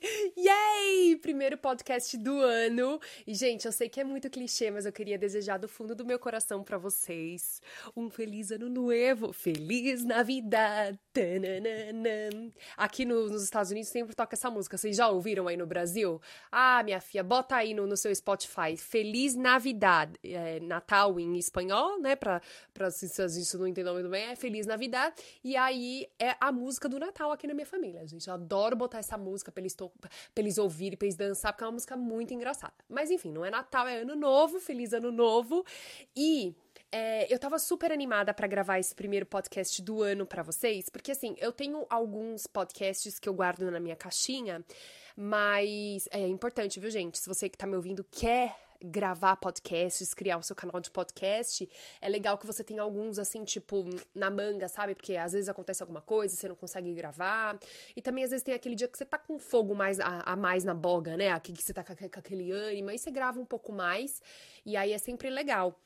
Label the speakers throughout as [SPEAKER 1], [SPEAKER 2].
[SPEAKER 1] Yay! Primeiro podcast do ano. E, gente, eu sei que é muito clichê, mas eu queria desejar do fundo do meu coração para vocês um feliz ano novo. Feliz Navidad! Tananana. Aqui no, nos Estados Unidos sempre toca essa música. Vocês já ouviram aí no Brasil? Ah, minha filha, bota aí no, no seu Spotify. Feliz Navidad. É, Natal em espanhol, né? Pra, se gente não entender muito bem, é Feliz Navidad. E aí é a música do Natal aqui na minha família. Gente, eu adoro botar essa música pra eles. Pra eles ouvirem, pra eles dançar, porque é uma música muito engraçada. Mas enfim, não é Natal, é Ano Novo, Feliz Ano Novo. E é, eu tava super animada para gravar esse primeiro podcast do ano para vocês, porque assim, eu tenho alguns podcasts que eu guardo na minha caixinha, mas é importante, viu, gente? Se você que tá me ouvindo quer gravar podcasts, criar o seu canal de podcast, é legal que você tenha alguns assim, tipo, na manga, sabe? Porque às vezes acontece alguma coisa, você não consegue gravar. E também às vezes tem aquele dia que você tá com fogo mais a, a mais na boga, né? Aqui que você tá com, com aquele ânimo, aí você grava um pouco mais, e aí é sempre legal.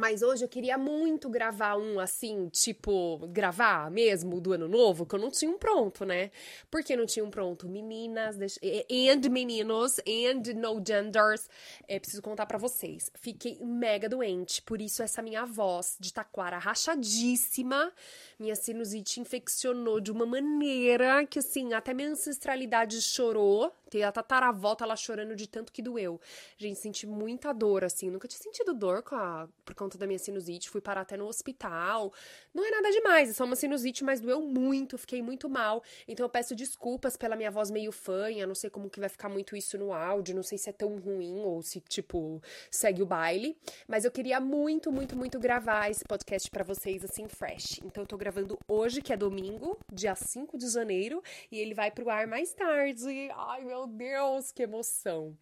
[SPEAKER 1] Mas hoje eu queria muito gravar um assim, tipo, gravar mesmo do ano novo, que eu não tinha um pronto, né? Por que não tinha um pronto? Meninas, and meninos, and no genders. É, preciso contar para vocês. Fiquei mega doente, por isso essa minha voz de taquara rachadíssima. Minha sinusite infeccionou de uma maneira que, assim, até minha ancestralidade chorou. Tem a tataravó, tá lá chorando de tanto que doeu. Gente, senti muita dor, assim. Nunca tinha sentido dor a, por conta da minha sinusite. Fui parar até no hospital. Não é nada demais, é só uma sinusite, mas doeu muito. Fiquei muito mal. Então eu peço desculpas pela minha voz meio fanha. Não sei como que vai ficar muito isso no áudio. Não sei se é tão ruim ou se, tipo, segue o baile. Mas eu queria muito, muito, muito gravar esse podcast para vocês, assim, fresh. Então eu tô gravando hoje, que é domingo, dia 5 de janeiro. E ele vai pro ar mais tarde. Ai, meu Deus, que emoção!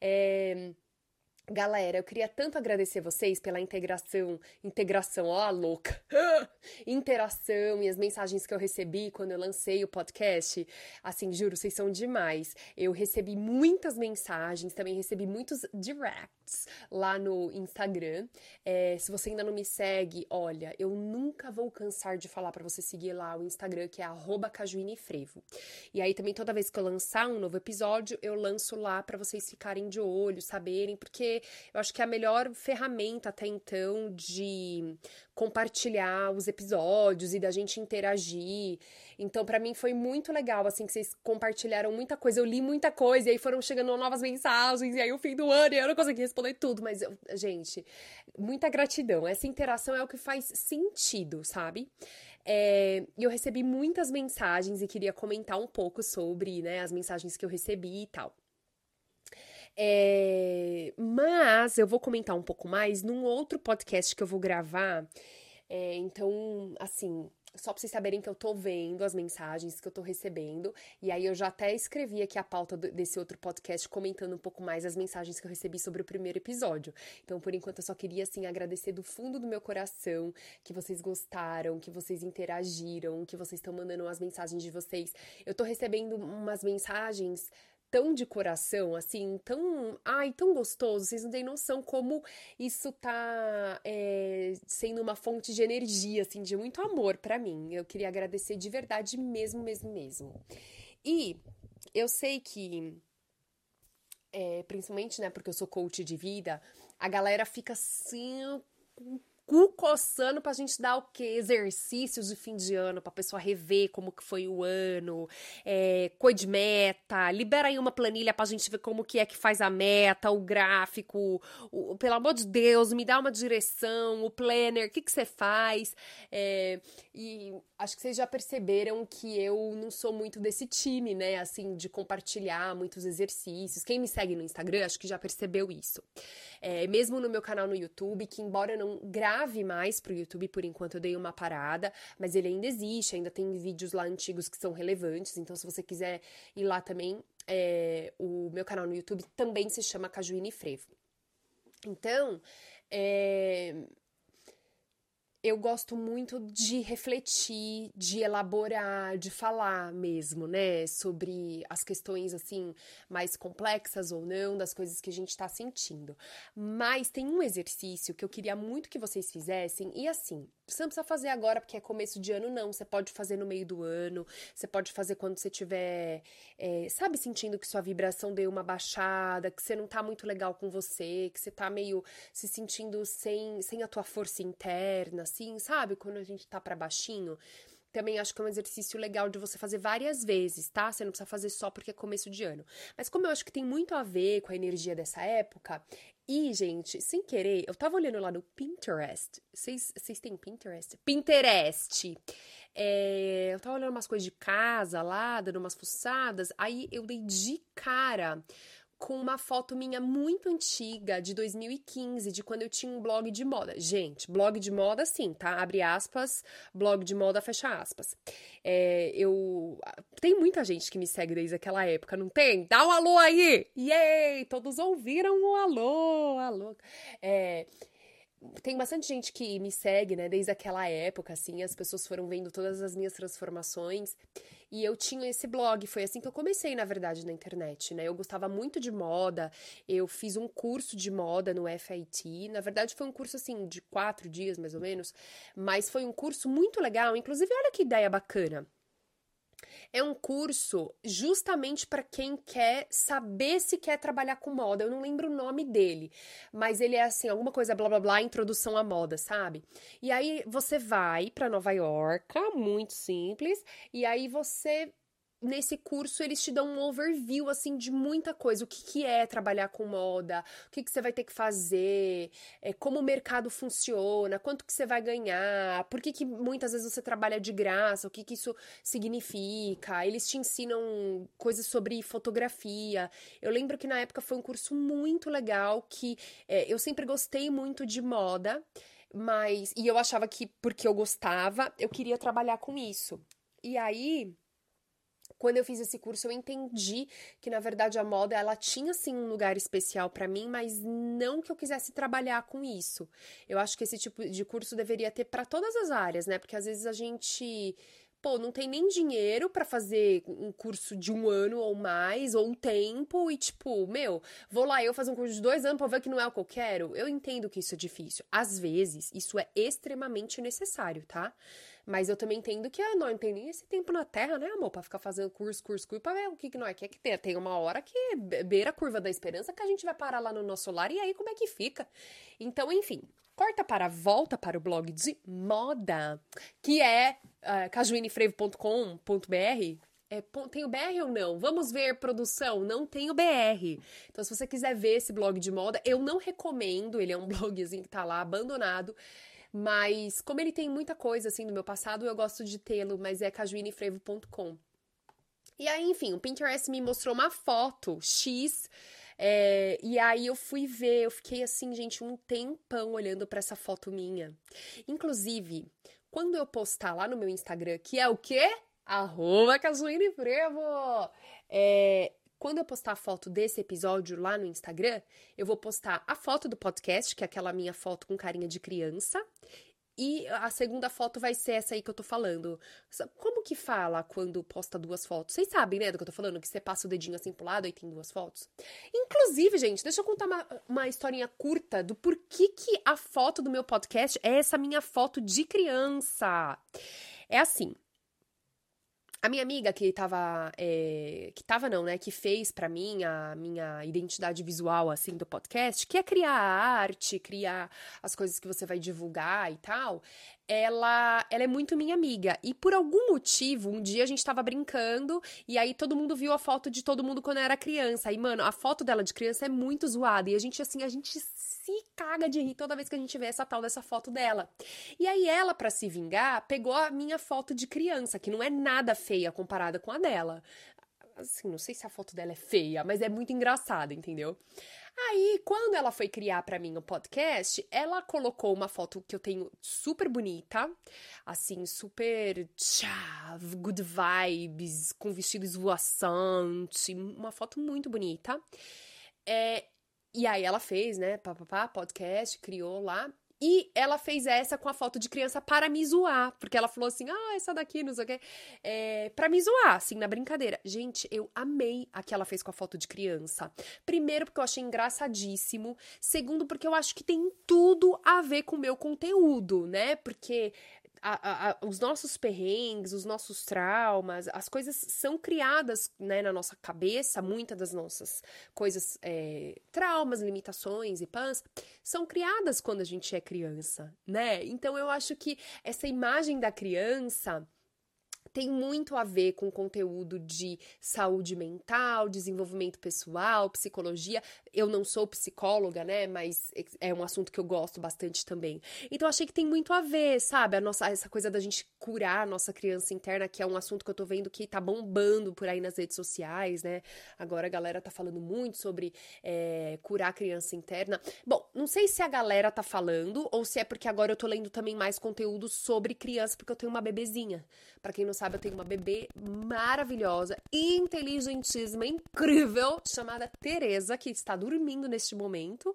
[SPEAKER 1] É, Galera, eu queria tanto agradecer vocês pela integração, integração, ó, louca, interação e as mensagens que eu recebi quando eu lancei o podcast. Assim, juro, vocês são demais. Eu recebi muitas mensagens, também recebi muitos directs lá no Instagram. É, se você ainda não me segue, olha, eu nunca vou cansar de falar para você seguir lá o Instagram, que é cajuinefrevo. E aí também toda vez que eu lançar um novo episódio, eu lanço lá para vocês ficarem de olho, saberem, porque eu acho que é a melhor ferramenta até então de compartilhar os episódios e da gente interagir. Então, para mim foi muito legal, assim, que vocês compartilharam muita coisa. Eu li muita coisa e aí foram chegando novas mensagens, e aí o fim do ano e eu não consegui responder tudo, mas, eu, gente, muita gratidão. Essa interação é o que faz sentido, sabe? É, e eu recebi muitas mensagens e queria comentar um pouco sobre né, as mensagens que eu recebi e tal. É, mas eu vou comentar um pouco mais num outro podcast que eu vou gravar. É, então, assim, só pra vocês saberem que eu tô vendo as mensagens que eu tô recebendo. E aí eu já até escrevi aqui a pauta desse outro podcast comentando um pouco mais as mensagens que eu recebi sobre o primeiro episódio. Então, por enquanto, eu só queria, assim, agradecer do fundo do meu coração que vocês gostaram, que vocês interagiram, que vocês estão mandando as mensagens de vocês. Eu tô recebendo umas mensagens tão de coração, assim, tão, ai, tão gostoso, vocês não têm noção como isso tá é, sendo uma fonte de energia, assim, de muito amor para mim. Eu queria agradecer de verdade mesmo, mesmo, mesmo. E eu sei que, é, principalmente, né, porque eu sou coach de vida, a galera fica assim cu coçando pra gente dar o quê? Exercícios de fim de ano, pra pessoa rever como que foi o ano, é, de meta, libera aí uma planilha pra gente ver como que é que faz a meta, o gráfico, o, pelo amor de Deus, me dá uma direção, o planner, o que que você faz, é, e acho que vocês já perceberam que eu não sou muito desse time, né? Assim, de compartilhar muitos exercícios. Quem me segue no Instagram, acho que já percebeu isso. É, mesmo no meu canal no YouTube, que embora eu não grave mais pro YouTube, por enquanto eu dei uma parada, mas ele ainda existe, ainda tem vídeos lá antigos que são relevantes. Então, se você quiser ir lá também, é, o meu canal no YouTube também se chama Cajuíne Frevo. Então, é, eu gosto muito de refletir, de elaborar, de falar mesmo, né, sobre as questões assim mais complexas ou não, das coisas que a gente está sentindo. Mas tem um exercício que eu queria muito que vocês fizessem e assim, você não precisa fazer agora porque é começo de ano, não. Você pode fazer no meio do ano, você pode fazer quando você tiver, é, sabe, sentindo que sua vibração deu uma baixada, que você não tá muito legal com você, que você tá meio se sentindo sem, sem a tua força interna, assim, sabe? Quando a gente tá para baixinho. Também acho que é um exercício legal de você fazer várias vezes, tá? Você não precisa fazer só porque é começo de ano. Mas como eu acho que tem muito a ver com a energia dessa época, e, gente, sem querer, eu tava olhando lá no Pinterest. Vocês têm Pinterest? Pinterest! É, eu tava olhando umas coisas de casa lá, dando umas fuçadas. Aí eu dei de cara com uma foto minha muito antiga, de 2015, de quando eu tinha um blog de moda. Gente, blog de moda sim, tá? Abre aspas, blog de moda, fecha aspas. É, eu. Tem muita gente que me segue desde aquela época, não tem? Dá um alô aí! Yay! Todos ouviram o alô, alô. É tem bastante gente que me segue, né, desde aquela época, assim, as pessoas foram vendo todas as minhas transformações. E eu tinha esse blog, foi assim que eu comecei, na verdade, na internet, né? Eu gostava muito de moda, eu fiz um curso de moda no FIT. Na verdade, foi um curso assim de quatro dias, mais ou menos, mas foi um curso muito legal. Inclusive, olha que ideia bacana. É um curso justamente para quem quer saber se quer trabalhar com moda. Eu não lembro o nome dele, mas ele é assim, alguma coisa blá blá blá, introdução à moda, sabe? E aí você vai para Nova York, muito simples, e aí você nesse curso eles te dão um overview assim de muita coisa, o que, que é trabalhar com moda, o que, que você vai ter que fazer, é, como o mercado funciona, quanto que você vai ganhar, por que, que muitas vezes você trabalha de graça, o que, que isso significa. Eles te ensinam coisas sobre fotografia. Eu lembro que na época foi um curso muito legal que é, eu sempre gostei muito de moda. Mas, e eu achava que porque eu gostava, eu queria trabalhar com isso. E aí, quando eu fiz esse curso, eu entendi que na verdade a moda ela tinha sim um lugar especial para mim, mas não que eu quisesse trabalhar com isso. Eu acho que esse tipo de curso deveria ter para todas as áreas, né? Porque às vezes a gente pô, não tem nem dinheiro para fazer um curso de um ano ou mais, ou um tempo, e tipo, meu, vou lá eu fazer um curso de dois anos pra ver que não é o que eu quero. Eu entendo que isso é difícil. Às vezes, isso é extremamente necessário, tá? Mas eu também entendo que ah, não tem nem esse tempo na Terra, né, amor? Pra ficar fazendo curso, curso, curso, pra ver o que, que nós quer que tenha. Tem uma hora que beira a curva da esperança que a gente vai parar lá no nosso lar e aí como é que fica? Então, enfim, corta para volta para o blog de moda, que é uh, eh, cajuinefrevo.com.br. É, tem o BR ou não? Vamos ver, produção. Não tem o BR. Então, se você quiser ver esse blog de moda, eu não recomendo. Ele é um blogzinho que tá lá abandonado. Mas, como ele tem muita coisa assim do meu passado, eu gosto de tê-lo, mas é cajuinefrevo.com. E aí, enfim, o Pinterest me mostrou uma foto X. É, e aí eu fui ver, eu fiquei assim, gente, um tempão olhando para essa foto minha. Inclusive, quando eu postar lá no meu Instagram, que é o quê? Arroba Frevo! É, quando eu postar a foto desse episódio lá no Instagram, eu vou postar a foto do podcast, que é aquela minha foto com carinha de criança. E a segunda foto vai ser essa aí que eu tô falando. Como que fala quando posta duas fotos? Vocês sabem, né, do que eu tô falando? Que você passa o dedinho assim pro lado e tem duas fotos? Inclusive, gente, deixa eu contar uma, uma historinha curta do porquê que a foto do meu podcast é essa minha foto de criança. É assim, a minha amiga que tava. É, que tava, não, né? Que fez para mim a minha identidade visual, assim, do podcast, que é criar a arte, criar as coisas que você vai divulgar e tal. Ela, ela é muito minha amiga. E por algum motivo, um dia a gente tava brincando e aí todo mundo viu a foto de todo mundo quando era criança. E, mano, a foto dela de criança é muito zoada. E a gente, assim, a gente se caga de rir toda vez que a gente vê essa tal dessa foto dela. E aí ela, para se vingar, pegou a minha foto de criança, que não é nada feia comparada com a dela. Assim, não sei se a foto dela é feia, mas é muito engraçada, entendeu? Aí, quando ela foi criar para mim o podcast, ela colocou uma foto que eu tenho super bonita, assim, super tchá, good vibes, com vestido esvoaçante, uma foto muito bonita. É, e aí ela fez, né, papapá, podcast, criou lá. E ela fez essa com a foto de criança para me zoar. Porque ela falou assim: ah, essa daqui, não sei o quê. É, me zoar, assim, na brincadeira. Gente, eu amei a que ela fez com a foto de criança. Primeiro, porque eu achei engraçadíssimo. Segundo, porque eu acho que tem tudo a ver com o meu conteúdo, né? Porque a, a, os nossos perrengues, os nossos traumas, as coisas são criadas né, na nossa cabeça, muitas das nossas coisas, é, traumas, limitações e pãs, são criadas quando a gente é criança, né? Então eu acho que essa imagem da criança tem muito a ver com conteúdo de saúde mental, desenvolvimento pessoal, psicologia. Eu não sou psicóloga, né? Mas é um assunto que eu gosto bastante também. Então achei que tem muito a ver, sabe? A nossa essa coisa da gente curar a nossa criança interna, que é um assunto que eu tô vendo que tá bombando por aí nas redes sociais, né? Agora a galera tá falando muito sobre é, curar a criança interna. Bom, não sei se a galera tá falando ou se é porque agora eu tô lendo também mais conteúdo sobre criança, porque eu tenho uma bebezinha. Para quem não sabe, eu tenho uma bebê maravilhosa, inteligentíssima, incrível, chamada Teresa, que está dormindo neste momento.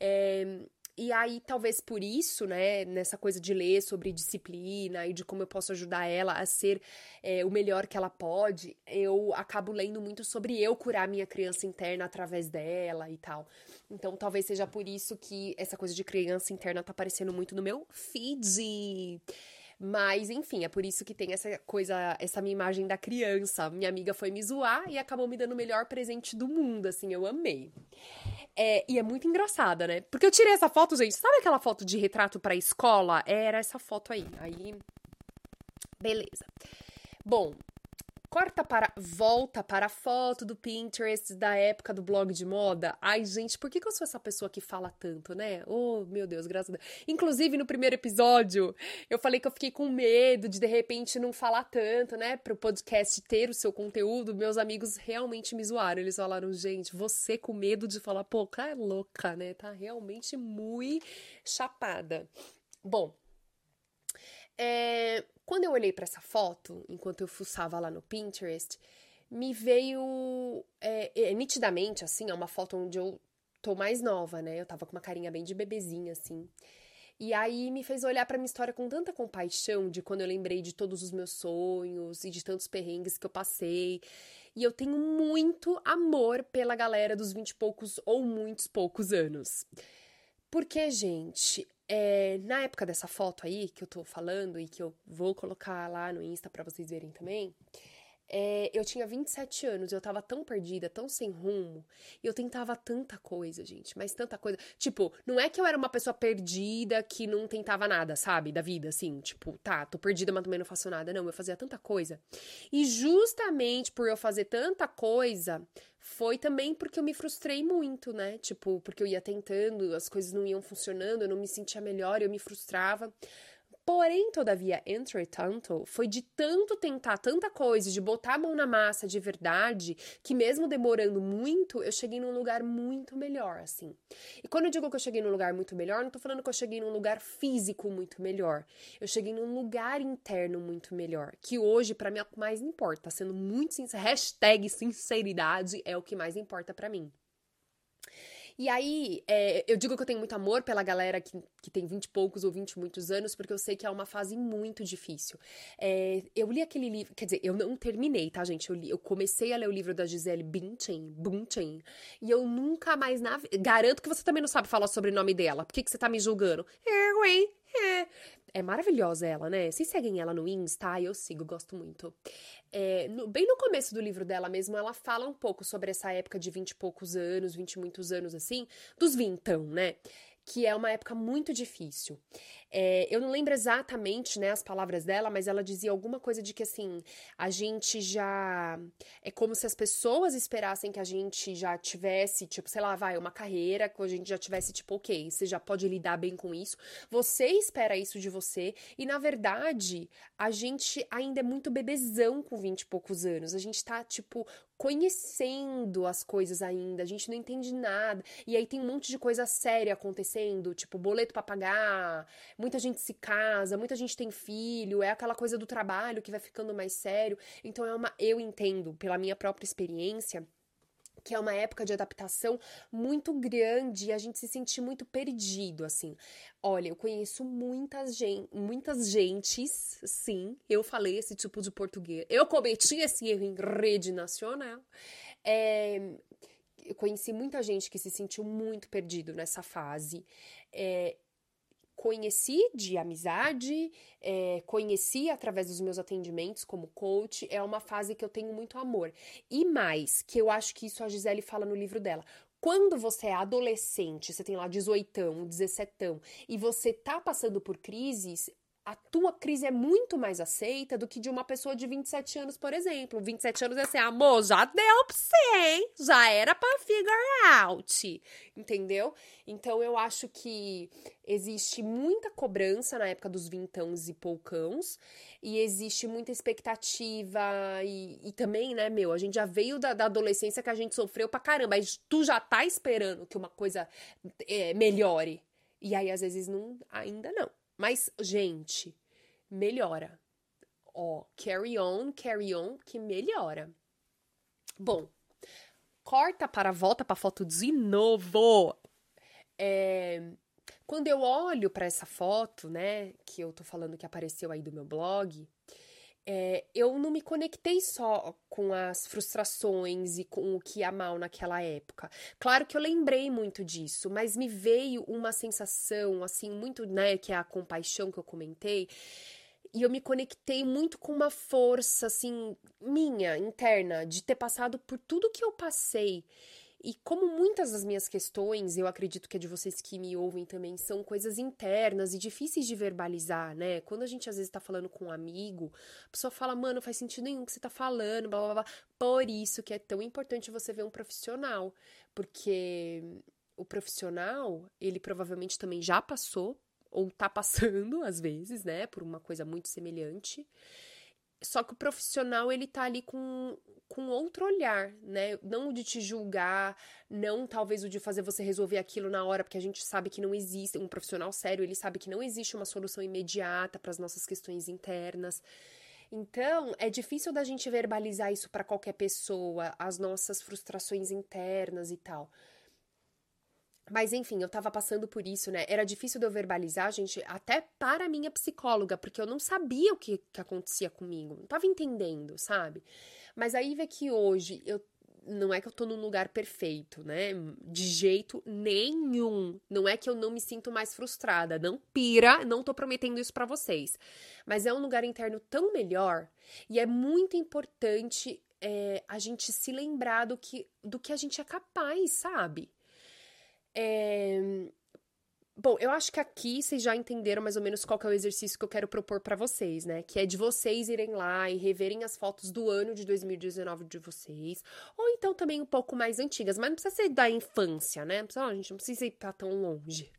[SPEAKER 1] É, e aí, talvez por isso, né, nessa coisa de ler sobre disciplina e de como eu posso ajudar ela a ser é, o melhor que ela pode, eu acabo lendo muito sobre eu curar minha criança interna através dela e tal. Então, talvez seja por isso que essa coisa de criança interna tá aparecendo muito no meu feed. Mas, enfim, é por isso que tem essa coisa, essa minha imagem da criança. Minha amiga foi me zoar e acabou me dando o melhor presente do mundo, assim, eu amei. É, e é muito engraçada, né? Porque eu tirei essa foto, gente. Sabe aquela foto de retrato pra escola? Era essa foto aí. Aí. Beleza. Bom, Corta para. Volta para a foto do Pinterest da época do blog de moda. Ai, gente, por que, que eu sou essa pessoa que fala tanto, né? Oh, meu Deus, graças a Deus. Inclusive, no primeiro episódio, eu falei que eu fiquei com medo de de repente não falar tanto, né? Para o podcast ter o seu conteúdo. Meus amigos realmente me zoaram. Eles falaram, gente, você com medo de falar, pô, cara é louca, né? Tá realmente muito chapada. Bom, é, quando eu olhei para essa foto, enquanto eu fuçava lá no Pinterest, me veio é, é, nitidamente, assim, é uma foto onde eu tô mais nova, né? Eu tava com uma carinha bem de bebezinha, assim. E aí me fez olhar para minha história com tanta compaixão de quando eu lembrei de todos os meus sonhos e de tantos perrengues que eu passei. E eu tenho muito amor pela galera dos vinte e poucos ou muitos poucos anos. Porque, gente, é, na época dessa foto aí que eu tô falando e que eu vou colocar lá no Insta para vocês verem também, é, eu tinha 27 anos, eu tava tão perdida, tão sem rumo, e eu tentava tanta coisa, gente, mas tanta coisa. Tipo, não é que eu era uma pessoa perdida que não tentava nada, sabe, da vida, assim, tipo, tá, tô perdida, mas também não faço nada. Não, eu fazia tanta coisa. E justamente por eu fazer tanta coisa, foi também porque eu me frustrei muito, né? Tipo, porque eu ia tentando, as coisas não iam funcionando, eu não me sentia melhor, eu me frustrava. Porém, todavia, entretanto, foi de tanto tentar tanta coisa, de botar a mão na massa de verdade, que mesmo demorando muito, eu cheguei num lugar muito melhor, assim. E quando eu digo que eu cheguei num lugar muito melhor, não tô falando que eu cheguei num lugar físico muito melhor. Eu cheguei num lugar interno muito melhor, que hoje, para mim, é o que mais importa. Sendo muito sincera, hashtag sinceridade é o que mais importa para mim. E aí, é, eu digo que eu tenho muito amor pela galera que, que tem 20 e poucos ou 20 e muitos anos, porque eu sei que é uma fase muito difícil. É, eu li aquele livro, quer dizer, eu não terminei, tá, gente? Eu, li, eu comecei a ler o livro da Gisele Bündchen, Bündchen e eu nunca mais. Na, garanto que você também não sabe falar o nome dela. Por que, que você tá me julgando? Erwin, É, é maravilhosa ela, né? Vocês seguem ela no Insta? Eu sigo, gosto muito. É, no, bem no começo do livro dela mesmo, ela fala um pouco sobre essa época de vinte e poucos anos, vinte e muitos anos assim, dos vintão, né? que é uma época muito difícil. É, eu não lembro exatamente né, as palavras dela, mas ela dizia alguma coisa de que assim, a gente já. É como se as pessoas esperassem que a gente já tivesse, tipo, sei lá, vai, uma carreira, que a gente já tivesse, tipo, ok, você já pode lidar bem com isso. Você espera isso de você, e na verdade, a gente ainda é muito bebezão com 20 e poucos anos. A gente tá, tipo, conhecendo as coisas ainda, a gente não entende nada. E aí tem um monte de coisa séria acontecendo, tipo boleto para pagar, muita gente se casa, muita gente tem filho, é aquela coisa do trabalho que vai ficando mais sério. Então é uma eu entendo pela minha própria experiência que é uma época de adaptação muito grande e a gente se sente muito perdido, assim. Olha, eu conheço muitas, gen muitas gentes, sim, eu falei esse tipo de português. Eu cometi esse erro em rede nacional. É, eu conheci muita gente que se sentiu muito perdido nessa fase. É, conheci de amizade, é, conheci através dos meus atendimentos como coach, é uma fase que eu tenho muito amor. E mais, que eu acho que isso a Gisele fala no livro dela. Quando você é adolescente, você tem lá 18, 17 e você tá passando por crises, a tua crise é muito mais aceita do que de uma pessoa de 27 anos, por exemplo. 27 anos é assim, amor, já deu pra você, hein? Já era pra figure out. Entendeu? Então eu acho que existe muita cobrança na época dos vintãos e poucãos. E existe muita expectativa. E, e também, né, meu, a gente já veio da, da, adolescência que a gente sofreu pra caramba. Mas tu já tá esperando que uma coisa é, melhore. E aí, às vezes, não, ainda não. Mas, gente, melhora. Ó, carry on, carry on, que melhora. Bom, corta para volta para a foto de novo. É, quando eu olho para essa foto, né, que eu tô falando que apareceu aí do meu blog, é, eu não me conectei só com as frustrações e com o que ia mal naquela época. Claro que eu lembrei muito disso, mas me veio uma sensação, assim, muito, né, que é a compaixão que eu comentei. E eu me conectei muito com uma força, assim, minha, interna, de ter passado por tudo que eu passei e como muitas das minhas questões, eu acredito que é de vocês que me ouvem também, são coisas internas e difíceis de verbalizar, né? Quando a gente às vezes tá falando com um amigo, a pessoa fala, mano, faz sentido nenhum que você tá falando, blá blá blá. Por isso que é tão importante você ver um profissional, porque o profissional, ele provavelmente também já passou ou tá passando às vezes, né, por uma coisa muito semelhante. Só que o profissional, ele tá ali com, com outro olhar, né? Não o de te julgar, não talvez o de fazer você resolver aquilo na hora, porque a gente sabe que não existe. Um profissional sério, ele sabe que não existe uma solução imediata para as nossas questões internas. Então, é difícil da gente verbalizar isso para qualquer pessoa, as nossas frustrações internas e tal. Mas enfim, eu tava passando por isso, né? Era difícil de eu verbalizar, gente, até para a minha psicóloga, porque eu não sabia o que, que acontecia comigo, não tava entendendo, sabe? Mas aí vê que hoje eu não é que eu tô num lugar perfeito, né? De jeito nenhum. Não é que eu não me sinto mais frustrada. Não pira, não tô prometendo isso para vocês. Mas é um lugar interno tão melhor e é muito importante é, a gente se lembrar do que, do que a gente é capaz, sabe? É... Bom, eu acho que aqui vocês já entenderam mais ou menos qual é o exercício que eu quero propor para vocês, né? Que é de vocês irem lá e reverem as fotos do ano de 2019 de vocês, ou então também um pouco mais antigas, mas não precisa ser da infância, né? Não precisa, gente não precisa ir pra tão longe.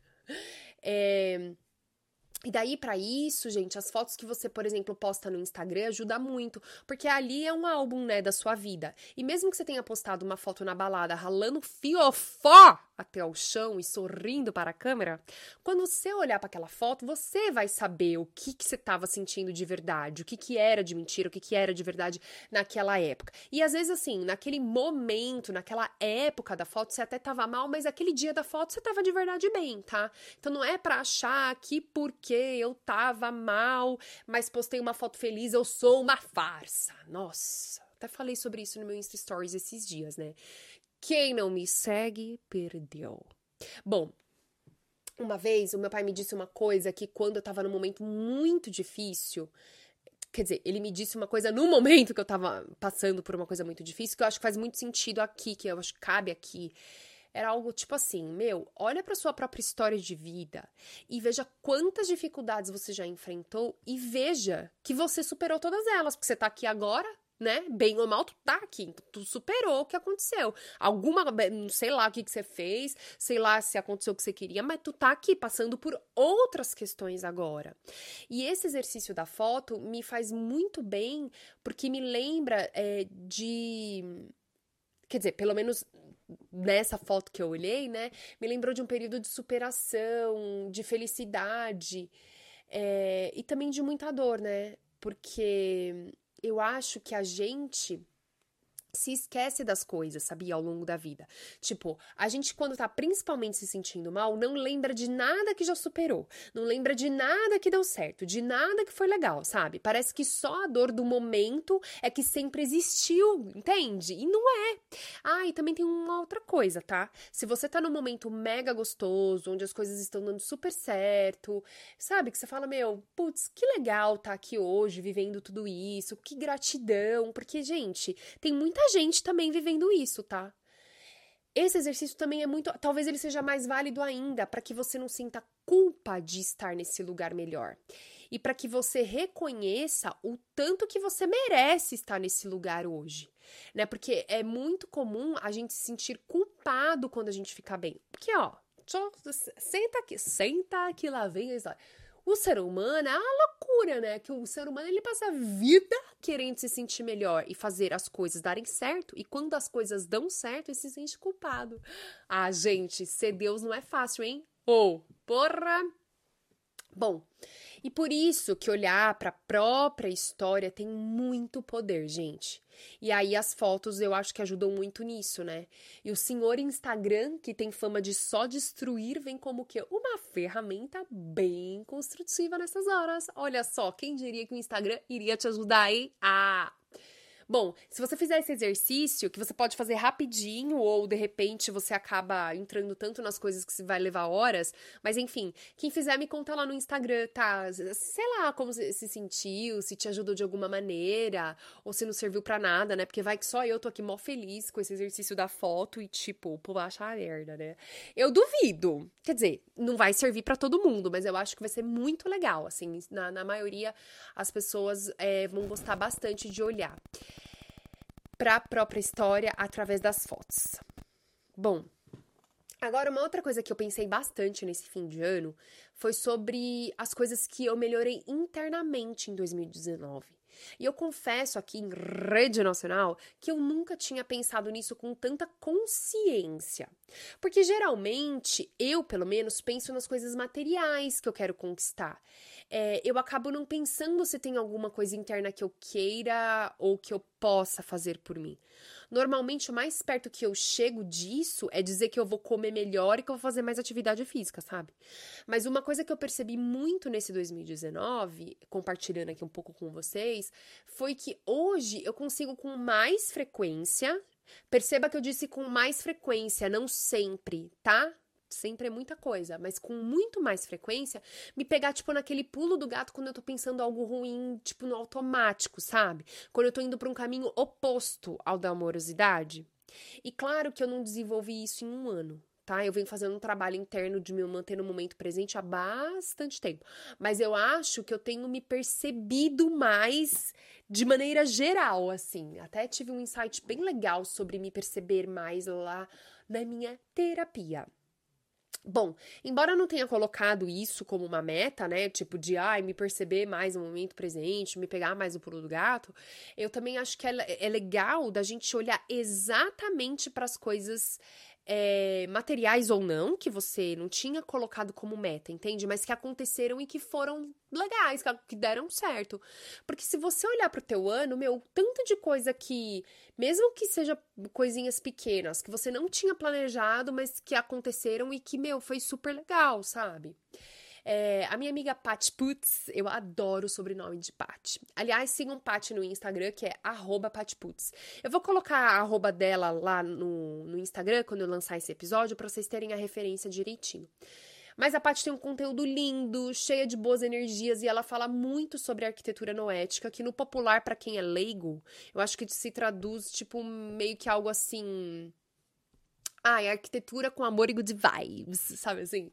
[SPEAKER 1] É... E daí, para isso, gente, as fotos que você, por exemplo, posta no Instagram ajuda muito, porque ali é um álbum, né, da sua vida. E mesmo que você tenha postado uma foto na balada ralando fiofó até o chão e sorrindo para a câmera, quando você olhar para aquela foto, você vai saber o que, que você estava sentindo de verdade, o que, que era de mentira, o que, que era de verdade naquela época. E às vezes, assim, naquele momento, naquela época da foto, você até estava mal, mas aquele dia da foto você estava de verdade bem, tá? Então não é para achar que porque eu tava mal, mas postei uma foto feliz, eu sou uma farsa. Nossa, até falei sobre isso no meu Insta Stories esses dias, né? Quem não me segue, perdeu. Bom, Uma vez, o meu pai me disse uma coisa que quando eu tava num momento muito difícil, quer dizer, ele me disse uma coisa no momento que eu tava passando por uma coisa muito difícil, que eu acho que faz muito sentido aqui, que eu acho que cabe aqui. Era algo tipo assim, meu, olha para sua própria história de vida e veja quantas dificuldades você já enfrentou e veja que você superou todas elas, porque você tá aqui agora, né? Bem ou mal, tu tá aqui, tu superou o que aconteceu. Alguma, sei lá o que, que você fez, sei lá se aconteceu o que você queria, mas tu tá aqui passando por outras questões agora. E esse exercício da foto me faz muito bem, porque me lembra é, de. Quer dizer, pelo menos nessa foto que eu olhei, né? Me lembrou de um período de superação, de felicidade. É, e também de muita dor, né? Porque eu acho que a gente se esquece das coisas, sabia, ao longo da vida. Tipo, a gente quando tá principalmente se sentindo mal, não lembra de nada que já superou, não lembra de nada que deu certo, de nada que foi legal, sabe? Parece que só a dor do momento é que sempre existiu, entende? E não é. Ah, e também tem uma outra coisa, tá? Se você tá num momento mega gostoso, onde as coisas estão dando super certo, sabe? Que você fala, meu, putz, que legal tá aqui hoje, vivendo tudo isso, que gratidão, porque, gente, tem muita muita gente também vivendo isso, tá? Esse exercício também é muito. Talvez ele seja mais válido ainda para que você não sinta culpa de estar nesse lugar melhor. E para que você reconheça o tanto que você merece estar nesse lugar hoje. Né? Porque é muito comum a gente se sentir culpado quando a gente fica bem. Porque, ó, senta aqui, senta aqui, lá vem a história. O ser humano é uma loucura, né? Que o ser humano ele passa a vida querendo se sentir melhor e fazer as coisas darem certo. E quando as coisas dão certo, ele se sente culpado. Ah, gente, ser Deus não é fácil, hein? Ou, oh, porra! Bom, e por isso que olhar para a própria história tem muito poder, gente. E aí as fotos eu acho que ajudam muito nisso, né? E o senhor Instagram, que tem fama de só destruir, vem como que uma ferramenta bem construtiva nessas horas. Olha só, quem diria que o Instagram iria te ajudar, hein? Ah! Bom, se você fizer esse exercício, que você pode fazer rapidinho, ou de repente você acaba entrando tanto nas coisas que vai levar horas, mas enfim, quem fizer me conta lá no Instagram, tá? Sei lá como se sentiu, se te ajudou de alguma maneira, ou se não serviu para nada, né? Porque vai que só eu tô aqui mó feliz com esse exercício da foto e, tipo, pô, achar merda, né? Eu duvido. Quer dizer, não vai servir para todo mundo, mas eu acho que vai ser muito legal, assim. Na, na maioria, as pessoas é, vão gostar bastante de olhar para a própria história através das fotos. Bom, agora uma outra coisa que eu pensei bastante nesse fim de ano foi sobre as coisas que eu melhorei internamente em 2019. E eu confesso aqui em rede nacional que eu nunca tinha pensado nisso com tanta consciência. Porque geralmente eu, pelo menos, penso nas coisas materiais que eu quero conquistar é, eu acabo não pensando se tem alguma coisa interna que eu queira ou que eu possa fazer por mim. Normalmente, o mais perto que eu chego disso é dizer que eu vou comer melhor e que eu vou fazer mais atividade física, sabe? Mas uma coisa que eu percebi muito nesse 2019, compartilhando aqui um pouco com vocês, foi que hoje eu consigo com mais frequência. Perceba que eu disse com mais frequência, não sempre, tá? Sempre é muita coisa, mas com muito mais frequência, me pegar, tipo, naquele pulo do gato quando eu tô pensando algo ruim, tipo, no automático, sabe? Quando eu tô indo pra um caminho oposto ao da amorosidade. E claro que eu não desenvolvi isso em um ano, tá? Eu venho fazendo um trabalho interno de me manter no momento presente há bastante tempo. Mas eu acho que eu tenho me percebido mais de maneira geral, assim. Até tive um insight bem legal sobre me perceber mais lá na minha terapia. Bom, embora eu não tenha colocado isso como uma meta, né? Tipo de, ai, me perceber mais no momento presente, me pegar mais no pulo do gato, eu também acho que é, é legal da gente olhar exatamente para as coisas é, materiais ou não, que você não tinha colocado como meta, entende? Mas que aconteceram e que foram legais, que deram certo. Porque se você olhar pro teu ano, meu, tanto de coisa que, mesmo que seja coisinhas pequenas, que você não tinha planejado, mas que aconteceram e que, meu, foi super legal, sabe? É, a minha amiga Pat Putz, eu adoro o sobrenome de Pat. Aliás, sigam Pat no Instagram, que é @patputz. Eu vou colocar a arroba dela lá no, no Instagram quando eu lançar esse episódio, para vocês terem a referência direitinho. Mas a Paty tem um conteúdo lindo, cheia de boas energias e ela fala muito sobre arquitetura noética, que no popular para quem é leigo, eu acho que se traduz tipo meio que algo assim, é arquitetura com amor e good vibes, sabe assim?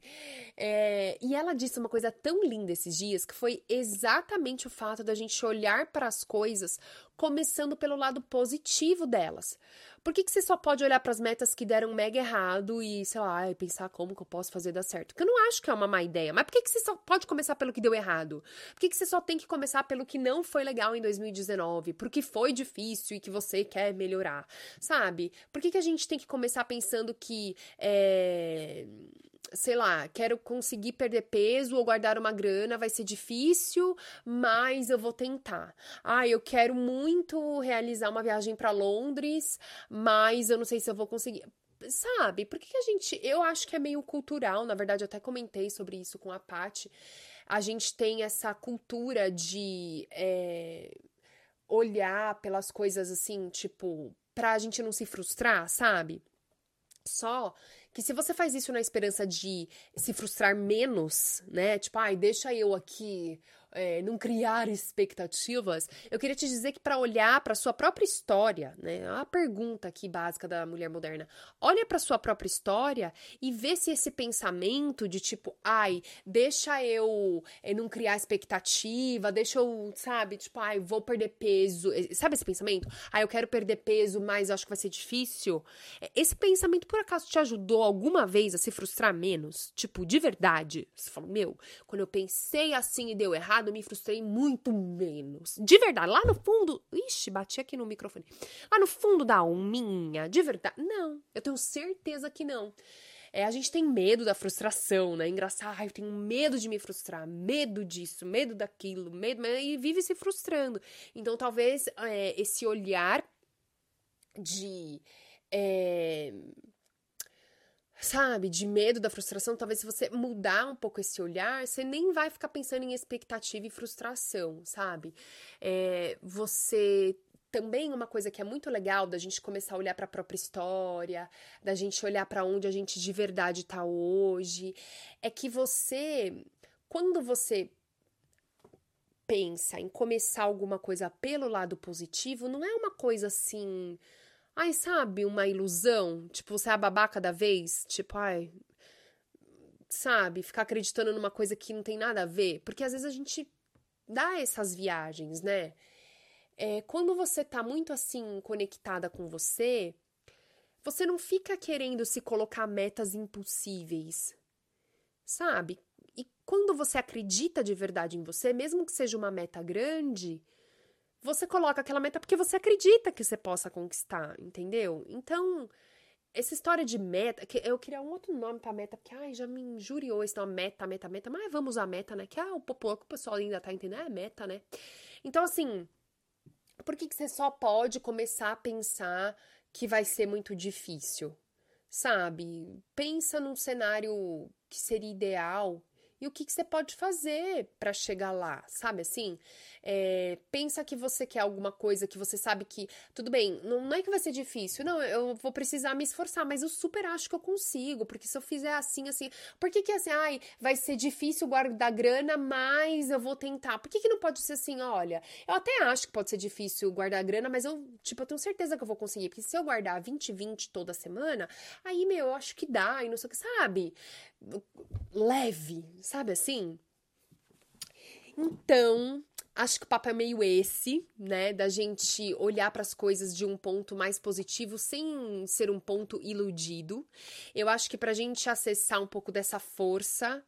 [SPEAKER 1] É, e ela disse uma coisa tão linda esses dias que foi exatamente o fato da gente olhar para as coisas começando pelo lado positivo delas. Por que, que você só pode olhar para as metas que deram mega errado e, sei lá, pensar como que eu posso fazer dar certo? Porque eu não acho que é uma má ideia. Mas por que, que você só pode começar pelo que deu errado? Por que, que você só tem que começar pelo que não foi legal em 2019? Porque foi difícil e que você quer melhorar? Sabe? Por que, que a gente tem que começar pensando que. É sei lá, quero conseguir perder peso ou guardar uma grana, vai ser difícil, mas eu vou tentar. Ah, eu quero muito realizar uma viagem para Londres, mas eu não sei se eu vou conseguir. Sabe? Por que, a gente. Eu acho que é meio cultural, na verdade, eu até comentei sobre isso com a Paty. A gente tem essa cultura de é, olhar pelas coisas assim, tipo, pra gente não se frustrar, sabe? Só que se você faz isso na esperança de se frustrar menos, né? Tipo, ai, deixa eu aqui é, não criar expectativas, eu queria te dizer que para olhar para sua própria história, né, a pergunta aqui básica da mulher moderna, olha para sua própria história e vê se esse pensamento de tipo, ai, deixa eu é, não criar expectativa, deixa eu, sabe, tipo, ai, vou perder peso, sabe esse pensamento? Ai, eu quero perder peso, mas acho que vai ser difícil. É, esse pensamento por acaso te ajudou alguma vez a se frustrar menos? Tipo, de verdade? Você falou, meu, quando eu pensei assim e deu errado errado, me frustrei muito menos. De verdade, lá no fundo. Ixi, bati aqui no microfone. Lá no fundo da alminha, de verdade. Não, eu tenho certeza que não. É, a gente tem medo da frustração, né? Engraçado, eu tenho medo de me frustrar, medo disso, medo daquilo, medo, e vive se frustrando. Então, talvez é, esse olhar de. É, sabe, de medo da frustração, talvez se você mudar um pouco esse olhar, você nem vai ficar pensando em expectativa e frustração, sabe? É, você também uma coisa que é muito legal da gente começar a olhar para a própria história, da gente olhar para onde a gente de verdade está hoje, é que você, quando você pensa em começar alguma coisa pelo lado positivo, não é uma coisa assim, Ai, sabe, uma ilusão? Tipo, você é a babaca da vez? Tipo, ai. Sabe, ficar acreditando numa coisa que não tem nada a ver. Porque às vezes a gente dá essas viagens, né? É, quando você tá muito assim conectada com você, você não fica querendo se colocar metas impossíveis, sabe? E quando você acredita de verdade em você, mesmo que seja uma meta grande, você coloca aquela meta porque você acredita que você possa conquistar, entendeu? Então, essa história de meta, que eu queria um outro nome pra meta, porque ai, já me injuriou esse nome, meta, meta, meta, mas vamos usar meta, né? Que ah, o que o pessoal ainda tá entendendo, é meta, né? Então, assim, por que, que você só pode começar a pensar que vai ser muito difícil? Sabe? Pensa num cenário que seria ideal e o que, que você pode fazer para chegar lá, sabe assim? É, pensa que você quer alguma coisa que você sabe que, tudo bem, não, não, é que vai ser difícil, não, eu vou precisar me esforçar, mas eu super acho que eu consigo, porque se eu fizer assim, assim, por que que assim, ai, vai ser difícil guardar grana, mas eu vou tentar? Por que que não pode ser assim, olha, eu até acho que pode ser difícil guardar grana, mas eu, tipo, eu tenho certeza que eu vou conseguir, porque se eu guardar 20, 20 toda semana, aí, meu, eu acho que dá, e não sei o que, sabe? Leve, sabe assim? Então, acho que o papo é meio esse, né? Da gente olhar para as coisas de um ponto mais positivo sem ser um ponto iludido. Eu acho que para a gente acessar um pouco dessa força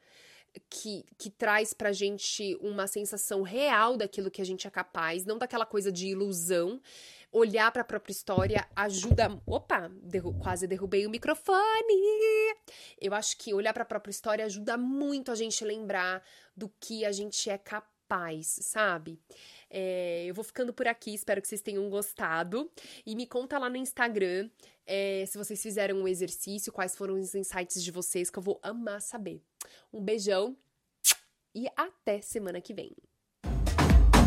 [SPEAKER 1] que, que traz pra gente uma sensação real daquilo que a gente é capaz, não daquela coisa de ilusão. Olhar para a própria história ajuda. Opa, derru quase derrubei o microfone. Eu acho que olhar para a própria história ajuda muito a gente lembrar do que a gente é capaz paz, sabe? É, eu vou ficando por aqui, espero que vocês tenham gostado. E me conta lá no Instagram é, se vocês fizeram um exercício, quais foram os insights de vocês, que eu vou amar saber. Um beijão e até semana que vem.